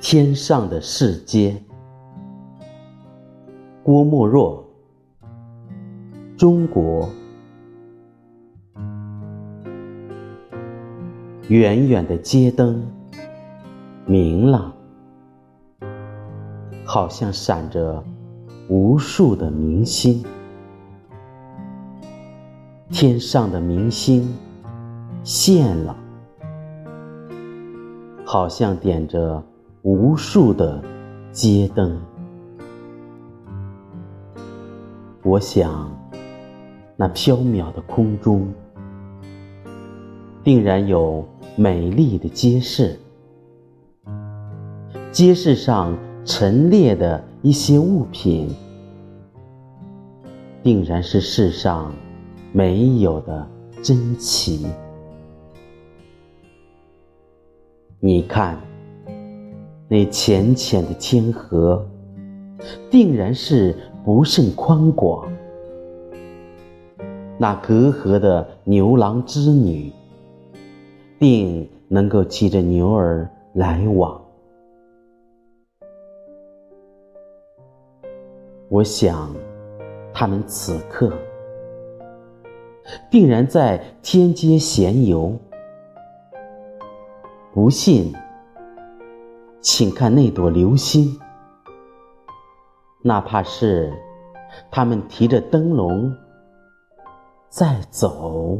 天上的世界，郭沫若，中国。远远的街灯，明朗，好像闪着无数的明星。天上的明星现了，好像点着。无数的街灯，我想，那飘渺的空中，定然有美丽的街市。街市上陈列的一些物品，定然是世上没有的珍奇。你看。那浅浅的天河，定然是不甚宽广；那隔河的牛郎织女，定能够骑着牛儿来往。我想，他们此刻定然在天街闲游。不信。请看那朵流星，哪怕是他们提着灯笼在走。